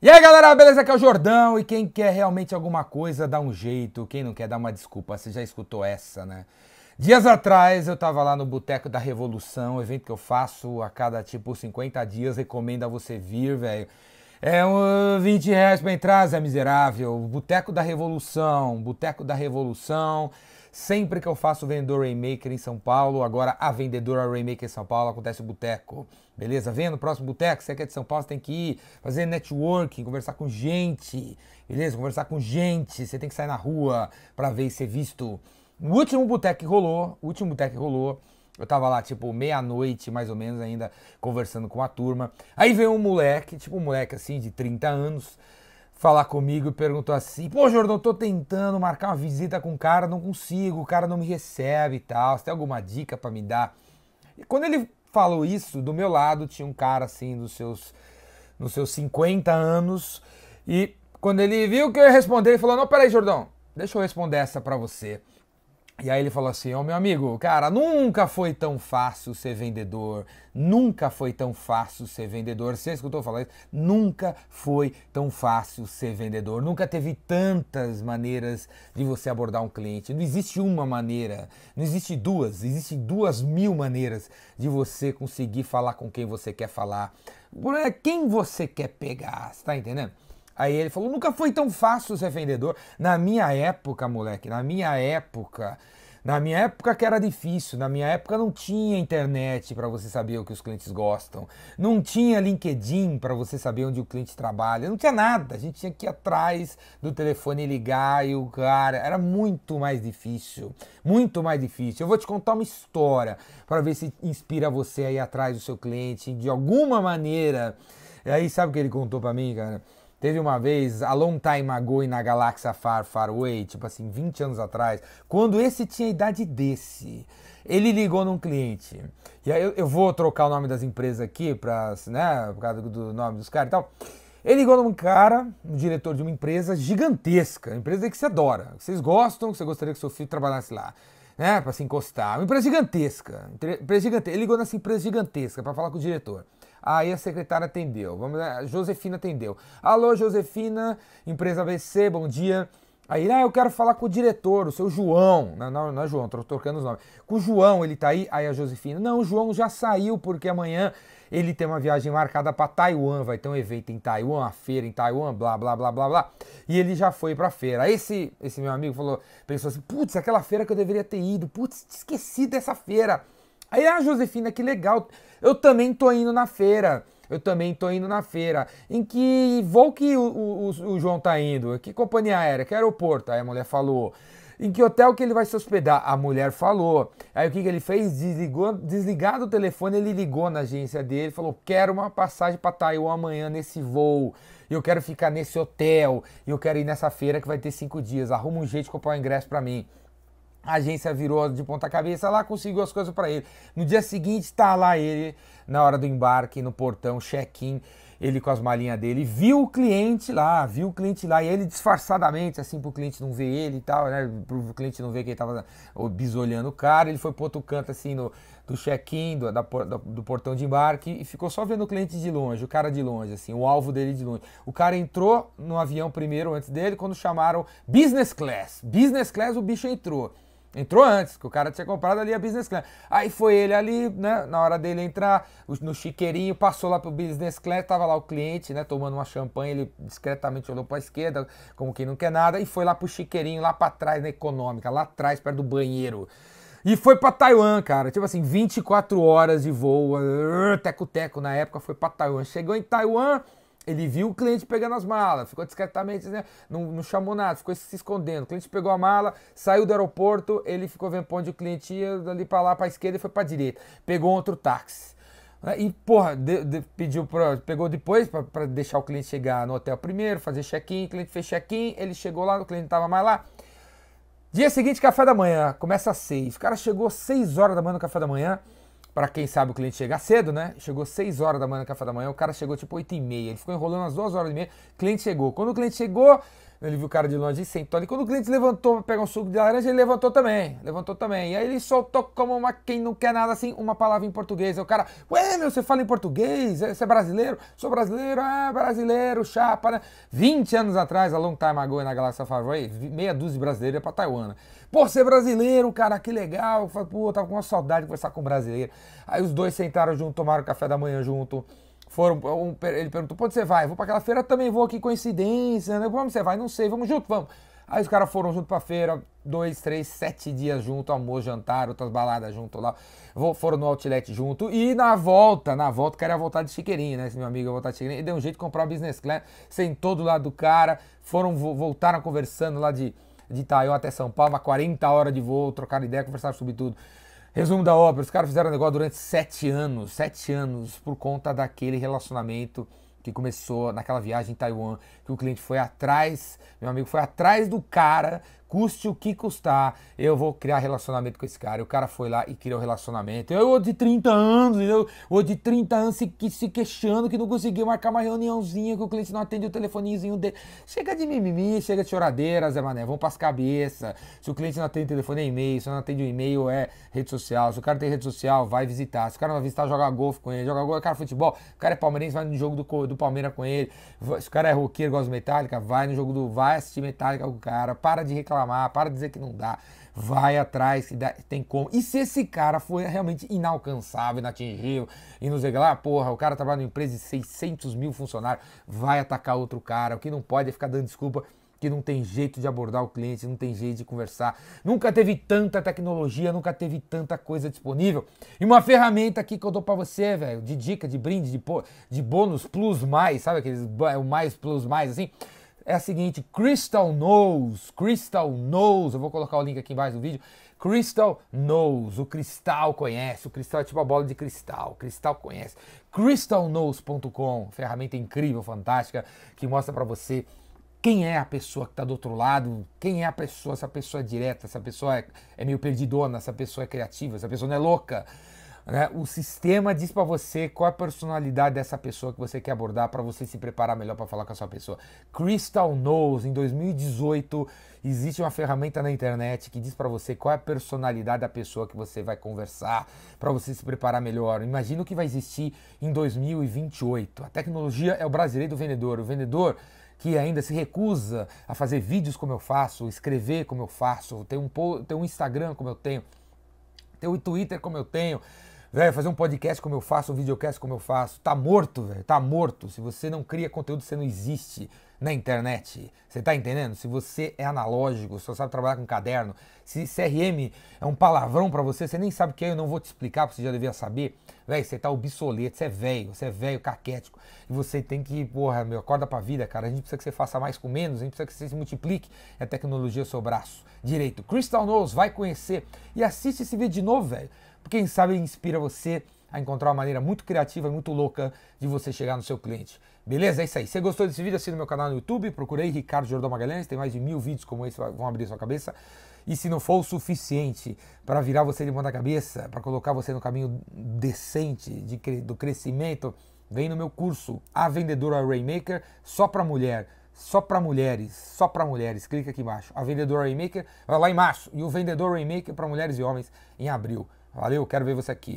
E aí galera, beleza? Aqui é o Jordão e quem quer realmente alguma coisa dá um jeito, quem não quer dá uma desculpa, você já escutou essa, né? Dias atrás eu tava lá no Boteco da Revolução, evento que eu faço a cada tipo 50 dias, recomendo a você vir, velho. É um 20 reais pra entrar, Zé Miserável. Boteco da Revolução, Boteco da Revolução. Sempre que eu faço vendedor Rainmaker em São Paulo, agora a vendedora Rainmaker em São Paulo, acontece o boteco. Beleza? Vem no próximo boteco, você que é de São Paulo, você tem que ir fazer networking, conversar com gente. Beleza? Conversar com gente. Você tem que sair na rua para ver e ser visto. O último boteco que rolou, último boteco que rolou, eu tava lá, tipo, meia-noite, mais ou menos, ainda conversando com a turma. Aí veio um moleque, tipo um moleque assim, de 30 anos, falar comigo e perguntou assim: Pô, Jordão, tô tentando marcar uma visita com o cara, não consigo, o cara não me recebe e tal. Você tem alguma dica para me dar? E quando ele falou isso, do meu lado tinha um cara assim, dos seus, nos seus 50 anos, e quando ele viu que eu ia responder, ele falou: Não, peraí, Jordão, deixa eu responder essa para você. E aí ele falou assim: Ó, oh, meu amigo, cara, nunca foi tão fácil ser vendedor. Nunca foi tão fácil ser vendedor. Você escutou falar isso? Nunca foi tão fácil ser vendedor. Nunca teve tantas maneiras de você abordar um cliente. Não existe uma maneira, não existe duas, existem duas mil maneiras de você conseguir falar com quem você quer falar. Quem você quer pegar, você tá entendendo? Aí ele falou: nunca foi tão fácil ser vendedor. Na minha época, moleque, na minha época, na minha época que era difícil, na minha época não tinha internet para você saber o que os clientes gostam, não tinha LinkedIn para você saber onde o cliente trabalha, não tinha nada. A gente tinha que ir atrás do telefone ligar e o cara. Era muito mais difícil, muito mais difícil. Eu vou te contar uma história para ver se inspira você a ir atrás do seu cliente de alguma maneira. E aí, sabe o que ele contou para mim, cara? Teve uma vez, a long time ago, na galáxia Far Far Away, tipo assim, 20 anos atrás, quando esse tinha a idade desse, ele ligou num cliente. E aí eu, eu vou trocar o nome das empresas aqui, pra, né, por causa do nome dos caras e tal. Ele ligou num cara, um diretor de uma empresa gigantesca, empresa que você adora, que vocês gostam, que você gostaria que seu filho trabalhasse lá, né, para se encostar. Uma empresa gigantesca, empresa gigantesca. Ele ligou nessa empresa gigantesca para falar com o diretor. Aí a secretária atendeu. Vamos, a Josefina atendeu. Alô, Josefina, empresa ABC, bom dia. Aí, ah, eu quero falar com o diretor, o seu João. Não, não, não é João, tô trocando os nomes. Com o João, ele tá aí. Aí a Josefina, não, o João já saiu, porque amanhã ele tem uma viagem marcada para Taiwan, vai ter um evento em Taiwan, a feira em Taiwan, blá, blá, blá, blá, blá. E ele já foi pra feira. Aí esse, esse meu amigo falou, pensou assim, putz, aquela feira que eu deveria ter ido, putz, esqueci dessa feira. Aí a Josefina, que legal, eu também tô indo na feira. Eu também tô indo na feira. Em que voo que o, o, o João tá indo? Que companhia aérea? Que aeroporto? Aí a mulher falou. Em que hotel que ele vai se hospedar? A mulher falou. Aí o que, que ele fez? Desligou, desligado o telefone, ele ligou na agência dele, falou: quero uma passagem para Taiwan amanhã nesse voo. Eu quero ficar nesse hotel. Eu quero ir nessa feira que vai ter cinco dias. Arruma um jeito de comprar o um ingresso para mim. A agência virou de ponta cabeça lá, conseguiu as coisas para ele. No dia seguinte está lá ele na hora do embarque no portão, check-in, ele com as malinhas dele, viu o cliente lá, viu o cliente lá, e ele disfarçadamente, assim, pro cliente não ver ele e tal, né, pro cliente não ver que ele tava bisolhando o cara, ele foi pro outro canto, assim, no, do check-in, do, do portão de embarque, e ficou só vendo o cliente de longe, o cara de longe, assim, o alvo dele de longe. O cara entrou no avião primeiro, antes dele, quando chamaram business class. Business class, o bicho entrou. Entrou antes, que o cara tinha comprado ali a business class. Aí foi ele ali, né, na hora dele entrar, no chiqueirinho, passou lá pro business class, tava lá o cliente, né, tomando uma champanhe, ele discretamente olhou para a esquerda, como quem não quer nada, e foi lá pro chiqueirinho, lá para trás na econômica, lá atrás, perto do banheiro. E foi para Taiwan, cara. Tipo assim, 24 horas de voo, teco-teco na época, foi para Taiwan. Chegou em Taiwan, ele viu o cliente pegando as malas, ficou discretamente, né? Não, não, chamou nada, ficou se escondendo. O cliente pegou a mala, saiu do aeroporto, ele ficou vendo onde o cliente ia, dali para lá, para esquerda e foi para direita. Pegou outro táxi. Né? E, porra, de, de, pediu pra, pegou depois para deixar o cliente chegar no hotel primeiro, fazer check-in. O cliente fez check-in, ele chegou lá, o cliente não tava mais lá. Dia seguinte, café da manhã, começa às seis. O cara chegou às seis horas da manhã no café da manhã para quem sabe o cliente chegar cedo, né? Chegou 6 horas da manhã no café da manhã, o cara chegou tipo 8 e meia. Ele ficou enrolando as 2 horas e meia, o cliente chegou. Quando o cliente chegou, Ele viu o cara de longe e sentou ali. Quando o cliente levantou para pegar um suco de laranja, ele levantou também. Levantou também. E aí ele soltou como uma quem não quer nada assim, uma palavra em português. Aí o cara, ué, meu, você fala em português? Você é brasileiro? Sou brasileiro, ah, brasileiro, chapa, né? 20 anos atrás, a long time ago na Galáxia Favor, meia dúzia de brasileiros para Taiwan. Pô, você é brasileiro, cara, que legal. Pô, eu tava com uma saudade de conversar com um brasileiro. Aí os dois sentaram junto, tomaram café da manhã junto. Foram, um, ele perguntou, pra onde você vai? Vou para aquela feira também, vou aqui, coincidência, né? Onde você vai? Não sei, vamos junto, vamos. Aí os caras foram junto pra feira, dois, três, sete dias junto, almoço, jantar, outras baladas junto lá. Foram no outlet junto. E na volta, na volta, o cara ia voltar de chiqueirinho, né? Esse meu amigo ia voltar de chiqueirinho. Ele deu um jeito de comprar o business class, sentou do lado do cara, foram, voltaram conversando lá de, de Taiwan até São Paulo, 40 horas de voo, trocaram ideia, conversaram sobre tudo. Resumo da ópera, os caras fizeram negócio durante sete anos, sete anos, por conta daquele relacionamento que começou naquela viagem em Taiwan, que o cliente foi atrás, meu amigo foi atrás do cara custe o que custar, eu vou criar relacionamento com esse cara. O cara foi lá e criou relacionamento. Eu de 30 anos, eu, ou de 30 anos se, se queixando que não conseguiu marcar uma reuniãozinha, que o cliente não atende o telefoninho dele. Chega de mimimi, chega de choradeira, Zé Mané, vamos pras cabeças. Se o cliente não atende o telefone, é e-mail. Se não atende o e-mail, é rede social. Se o cara tem rede social, vai visitar. Se o cara não vai visitar, joga golfe com ele. Joga golfe, cara, futebol. O cara é palmeirense, vai no jogo do, do Palmeiras com ele. Se o cara é roqueiro, gosta de Metallica, vai no jogo do... Vai assistir Metallica com o cara. Para de reclamar reclamar, para dizer que não dá, vai atrás, que dá, tem como. E se esse cara for realmente inalcançável, inatingível, e nos dizer lá, porra, o cara trabalha numa empresa de 600 mil funcionários, vai atacar outro cara, o que não pode é ficar dando desculpa que não tem jeito de abordar o cliente, não tem jeito de conversar. Nunca teve tanta tecnologia, nunca teve tanta coisa disponível. E uma ferramenta aqui que eu dou para você, velho, de dica, de brinde, de, de bônus plus mais, sabe aqueles o mais plus mais assim? É a seguinte: Crystal Knows, Crystal Knows, eu vou colocar o link aqui embaixo do vídeo. Crystal Knows, o cristal conhece, o cristal é tipo a bola de cristal, o cristal conhece. crystalknows.com, ferramenta incrível, fantástica, que mostra para você quem é a pessoa que está do outro lado, quem é a pessoa, se a pessoa é direta, se a pessoa é, é meio perdidona, se a pessoa é criativa, se a pessoa não é louca. Né? O sistema diz para você qual a personalidade dessa pessoa que você quer abordar para você se preparar melhor para falar com a sua pessoa. Crystal Knows, em 2018, existe uma ferramenta na internet que diz para você qual é a personalidade da pessoa que você vai conversar para você se preparar melhor. Imagina o que vai existir em 2028. A tecnologia é o brasileiro do vendedor. O vendedor que ainda se recusa a fazer vídeos como eu faço, escrever como eu faço, ter um, ter um Instagram como eu tenho, ter um Twitter como eu tenho, velho, fazer um podcast como eu faço, um videocast como eu faço, tá morto, velho, tá morto. Se você não cria conteúdo, você não existe na internet. Você tá entendendo? Se você é analógico, você sabe trabalhar com caderno, se CRM é um palavrão para você, você nem sabe o que é, eu não vou te explicar, porque você já devia saber. Velho, você tá obsoleto, você é velho, você é velho, caquético. E você tem que, porra, meu, acorda pra vida, cara. A gente precisa que você faça mais com menos, a gente precisa que você se multiplique a tecnologia seu braço direito. Crystal Knows, vai conhecer e assiste esse vídeo de novo, velho quem sabe inspira você a encontrar uma maneira muito criativa e muito louca de você chegar no seu cliente. Beleza? É isso aí. Se você gostou desse vídeo, assina meu canal no YouTube, procurei Ricardo Jordão Magalhães, tem mais de mil vídeos como esse vão abrir sua cabeça. E se não for o suficiente para virar você de ponta cabeça, para colocar você no caminho decente de, do crescimento, vem no meu curso A Vendedora Rainmaker, só para mulher só para mulheres, só para mulheres. Clica aqui embaixo. A Vendedora Rainmaker vai lá em março e o Vendedor Rainmaker para mulheres e homens em abril. Valeu, quero ver você aqui.